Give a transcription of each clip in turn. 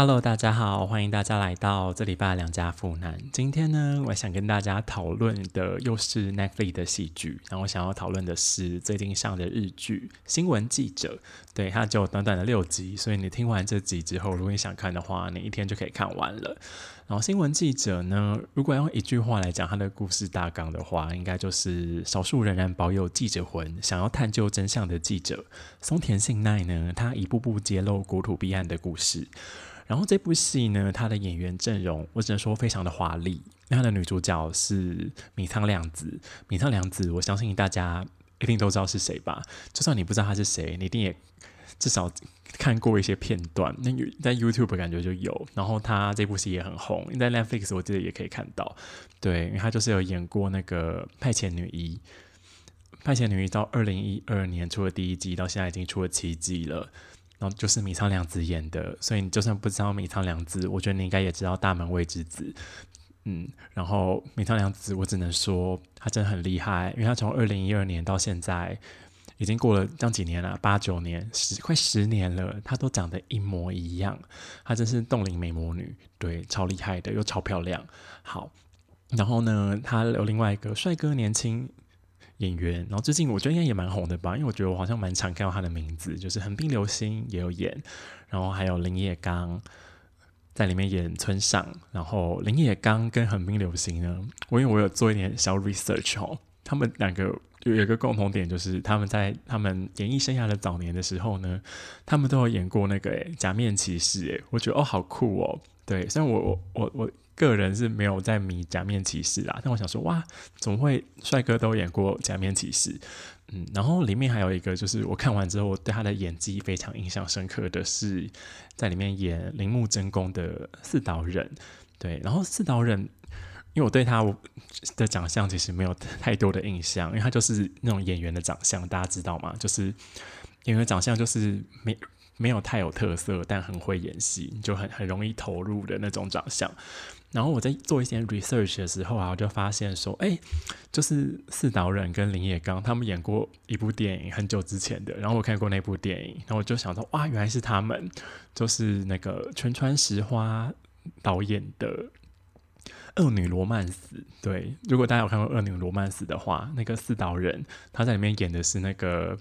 Hello，大家好，欢迎大家来到这礼拜两家富男。今天呢，我想跟大家讨论的又是 Netflix 的戏剧，然后我想要讨论的是最近上的日剧《新闻记者》。对，它只有短短的六集，所以你听完这集之后，如果你想看的话，你一天就可以看完了。然后《新闻记者》呢，如果用一句话来讲他的故事大纲的话，应该就是少数仍然保有记者魂、想要探究真相的记者松田信奈呢，他一步步揭露国土弊案的故事。然后这部戏呢，它的演员阵容我只能说非常的华丽。那它的女主角是米仓凉子，米仓凉子，我相信大家一定都知道是谁吧？就算你不知道她是谁，你一定也至少看过一些片段。那在 YouTube 感觉就有。然后他这部戏也很红，在 Netflix 我记得也可以看到。对，因为他就是有演过那个《派遣女一》，《派遣女一》到二零一二年出了第一季，到现在已经出了七季了。然后就是米仓凉子演的，所以你就算不知道米仓凉子，我觉得你应该也知道大门未知子。嗯，然后米仓凉子，我只能说他真的很厉害，因为他从二零一二年到现在，已经过了这样几年了，八九年，十快十年了，她都长得一模一样，她真是冻龄美魔女，对，超厉害的，又超漂亮。好，然后呢，他有另外一个帅哥，年轻。演员，然后最近我觉得应该也蛮红的吧，因为我觉得我好像蛮常看到他的名字，就是《横滨流星》也有演，然后还有林野刚在里面演村上，然后林野刚跟横滨流星呢，我因为我有做一点小 research 哦，他们两个有一个共同点，就是他们在他们演艺生涯的早年的时候呢，他们都有演过那个诶假面骑士，诶，我觉得哦好酷哦，对，虽然我我我我。个人是没有在迷假面骑士啦，但我想说，哇，怎么会帅哥都演过假面骑士？嗯，然后里面还有一个，就是我看完之后对他的演技非常印象深刻的是，在里面演铃木真弓的四岛忍。对，然后四岛忍，因为我对他的长相其实没有太多的印象，因为他就是那种演员的长相，大家知道吗？就是演员长相就是没没有太有特色，但很会演戏，就很很容易投入的那种长相。然后我在做一些 research 的时候啊，我就发现说，哎，就是四岛忍跟林野刚他们演过一部电影，很久之前的。然后我看过那部电影，然后我就想说，哇，原来是他们，就是那个全川石花导演的《恶女罗曼史》。对，如果大家有看过《恶女罗曼史》的话，那个四岛人他在里面演的是那个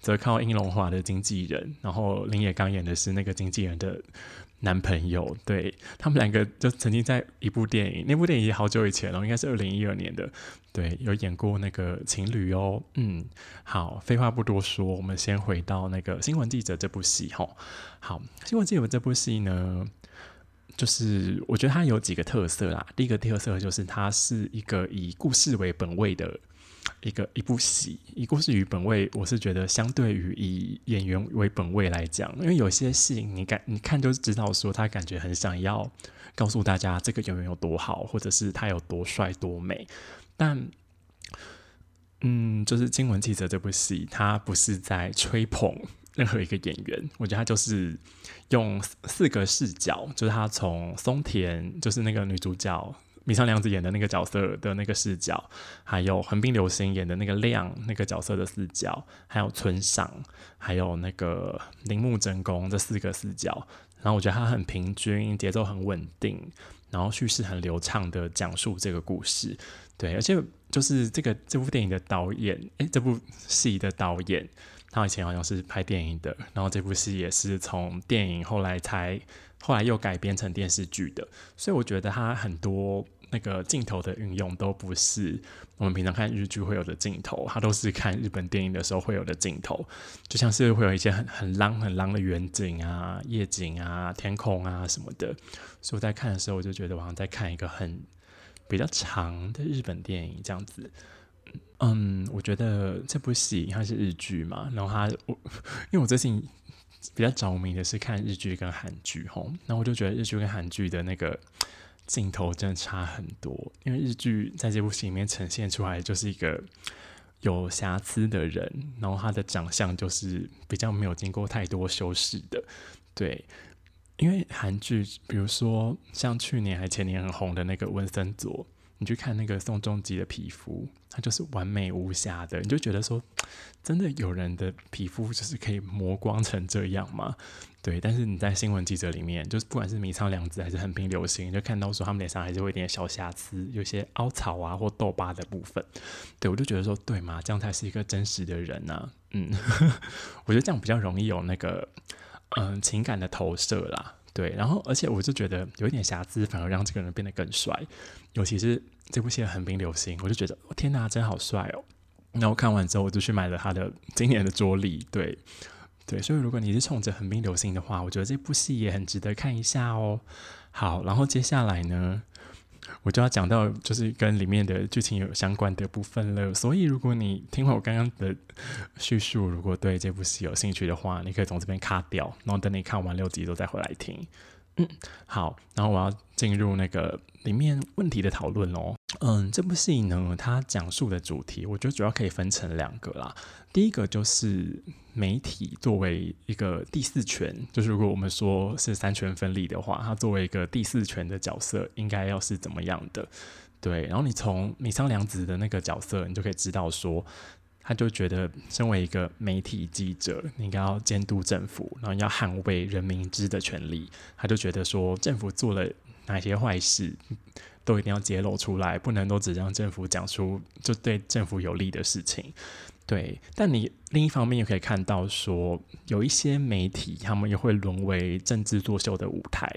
泽靠英龙华的经纪人，然后林野刚演的是那个经纪人的。男朋友，对他们两个就曾经在一部电影，那部电影也好久以前了，应该是二零一二年的，对，有演过那个情侣哦。嗯，好，废话不多说，我们先回到那个新闻记者这部戏哈。好，新闻记者这部戏呢，就是我觉得它有几个特色啦。第一个特色就是它是一个以故事为本位的。一个一部戏，以故事为本位，我是觉得相对于以演员为本位来讲，因为有些戏你感你看就知道说他感觉很想要告诉大家这个演员有多好，或者是他有多帅多美，但嗯，就是《经文记者》这部戏，他不是在吹捧任何一个演员，我觉得他就是用四个视角，就是他从松田，就是那个女主角。米仓凉子演的那个角色的那个视角，还有横滨流星演的那个亮那个角色的视角，还有村上，还有那个铃木真弓这四个视角，然后我觉得他很平均，节奏很稳定，然后叙事很流畅的讲述这个故事。对，而且就是这个这部电影的导演，诶，这部戏的导演，他以前好像是拍电影的，然后这部戏也是从电影后来才后来又改编成电视剧的，所以我觉得他很多。那个镜头的运用都不是我们平常看日剧会有的镜头，它都是看日本电影的时候会有的镜头，就像是会有一些很很浪很浪的远景啊、夜景啊、天空啊什么的。所以我在看的时候，我就觉得好像在看一个很比较长的日本电影这样子。嗯，我觉得这部戏它是日剧嘛，然后它我因为我最近比较着迷的是看日剧跟韩剧吼，那我就觉得日剧跟韩剧的那个。镜头真的差很多，因为日剧在这部戏里面呈现出来就是一个有瑕疵的人，然后他的长相就是比较没有经过太多修饰的。对，因为韩剧，比如说像去年还前年很红的那个温森佐，你去看那个宋仲基的皮肤，他就是完美无瑕的，你就觉得说，真的有人的皮肤就是可以磨光成这样吗？对，但是你在新闻记者里面，就是不管是米仓凉子还是横滨流星，就看到说他们脸上还是会有点小瑕疵，有些凹槽啊或痘疤的部分。对我就觉得说，对嘛，这样才是一个真实的人呐。嗯，我觉得这样比较容易有那个嗯情感的投射啦。对，然后而且我就觉得有一点瑕疵，反而让这个人变得更帅。尤其是这部戏的横滨流星，我就觉得天哪，真好帅哦。那我看完之后，我就去买了他的今年的桌历。对。对，所以如果你是冲着横滨流星的话，我觉得这部戏也很值得看一下哦。好，然后接下来呢，我就要讲到就是跟里面的剧情有相关的部分了。所以如果你听完我刚刚的叙述，如果对这部戏有兴趣的话，你可以从这边卡掉，然后等你看完六集之后再回来听。嗯，好，然后我要进入那个里面问题的讨论喽。嗯，这部戏呢，它讲述的主题，我觉得主要可以分成两个啦。第一个就是媒体作为一个第四权，就是如果我们说是三权分立的话，它作为一个第四权的角色，应该要是怎么样的？对，然后你从米仓良子的那个角色，你就可以知道说，他就觉得身为一个媒体记者，你应该要监督政府，然后要捍卫人民知的权利。他就觉得说，政府做了哪些坏事。都一定要揭露出来，不能都只让政府讲出就对政府有利的事情。对，但你另一方面又可以看到，说有一些媒体，他们也会沦为政治作秀的舞台，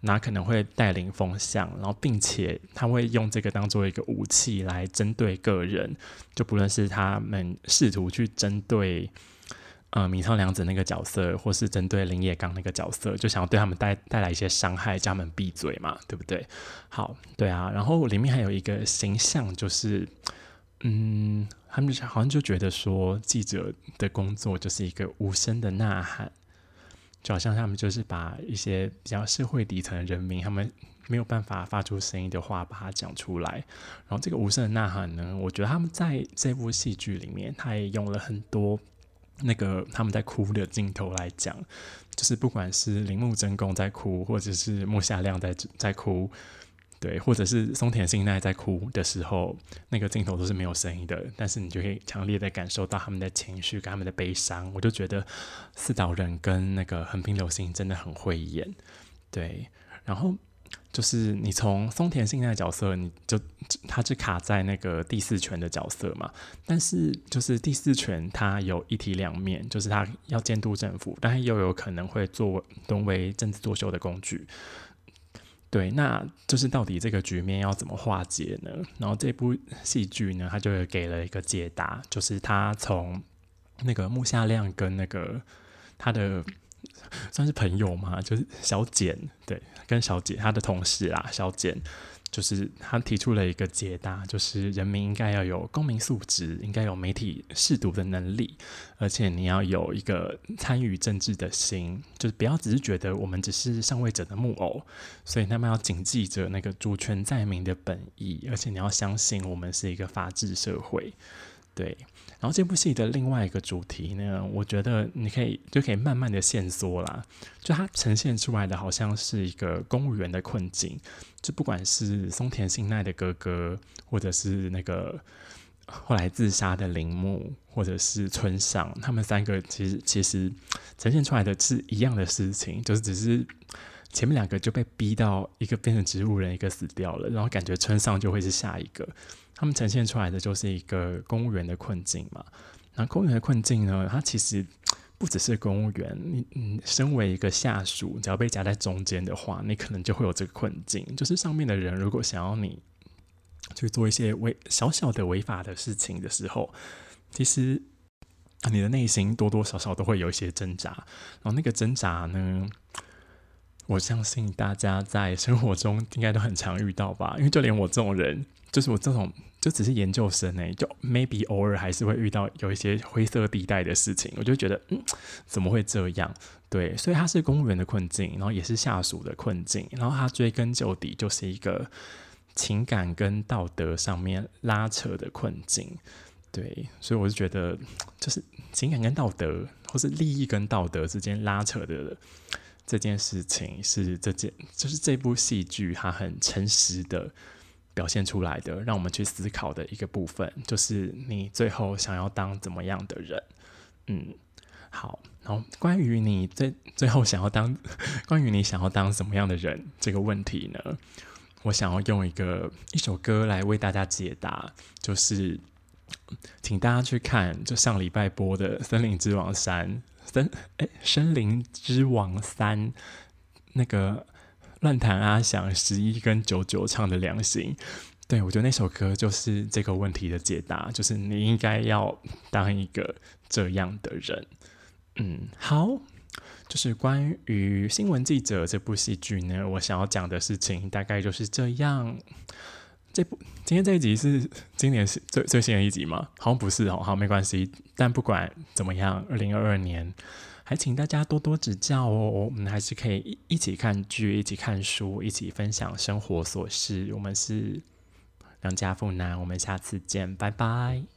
那可能会带领风向，然后并且他会用这个当做一个武器来针对个人，就不论是他们试图去针对。呃，米仓凉子那个角色，或是针对林野刚那个角色，就想要对他们带带来一些伤害，叫他们闭嘴嘛，对不对？好，对啊。然后里面还有一个形象，就是，嗯，他们好像就觉得说，记者的工作就是一个无声的呐喊，就好像他们就是把一些比较社会底层的人民，他们没有办法发出声音的话，把它讲出来。然后这个无声的呐喊呢，我觉得他们在这部戏剧里面，他也用了很多。那个他们在哭的镜头来讲，就是不管是铃木真弓在哭，或者是木下亮在在哭，对，或者是松田信奈在哭的时候，那个镜头都是没有声音的，但是你就可以强烈的感受到他们的情绪跟他们的悲伤。我就觉得四岛人跟那个横滨流星真的很会演，对，然后。就是你从松田信奈角色，你就他是卡在那个第四权的角色嘛。但是就是第四权，他有一体两面，就是他要监督政府，但是又有可能会作沦为政治作秀的工具。对，那就是到底这个局面要怎么化解呢？然后这部戏剧呢，他就给了一个解答，就是他从那个木下亮跟那个他的。算是朋友嘛，就是小简，对，跟小简他的同事啊，小简就是他提出了一个解答，就是人民应该要有公民素质，应该有媒体试读的能力，而且你要有一个参与政治的心，就是不要只是觉得我们只是上位者的木偶，所以他们要谨记着那个主权在民的本意，而且你要相信我们是一个法治社会，对。然后这部戏的另外一个主题呢，我觉得你可以就可以慢慢的线索啦，就它呈现出来的好像是一个公务员的困境，就不管是松田信奈的哥哥，或者是那个后来自杀的铃木，或者是村上，他们三个其实其实呈现出来的是一样的事情，就是只是前面两个就被逼到一个变成植物人，一个死掉了，然后感觉村上就会是下一个。他们呈现出来的就是一个公务员的困境嘛？那公务员的困境呢？它其实不只是公务员，你你身为一个下属，只要被夹在中间的话，你可能就会有这个困境。就是上面的人如果想要你去做一些违小小的违法的事情的时候，其实你的内心多多少少都会有一些挣扎。然后那个挣扎呢，我相信大家在生活中应该都很常遇到吧？因为就连我这种人。就是我这种就只是研究生哎，就 maybe 偶尔还是会遇到有一些灰色地带的事情，我就觉得嗯，怎么会这样？对，所以他是公务员的困境，然后也是下属的困境，然后他追根究底就是一个情感跟道德上面拉扯的困境。对，所以我就觉得，就是情感跟道德，或是利益跟道德之间拉扯的这件事情，是这件就是这部戏剧它很诚实的。表现出来的，让我们去思考的一个部分，就是你最后想要当怎么样的人？嗯，好。然后关于你最最后想要当，关于你想要当什么样的人这个问题呢？我想要用一个一首歌来为大家解答，就是请大家去看就上礼拜播的《森林之王三》森哎《森林之王三》那个。乱弹阿翔十一跟九九唱的《良心》，对我觉得那首歌就是这个问题的解答，就是你应该要当一个这样的人。嗯，好，就是关于新闻记者这部戏剧呢，我想要讲的事情大概就是这样。这部今天这一集是今年是最最新的一集吗？好像不是哦，好没关系。但不管怎么样，二零二二年。还请大家多多指教哦，我们还是可以一起看剧，一起看书，一起分享生活琐事。我们是良家富男，我们下次见，拜拜。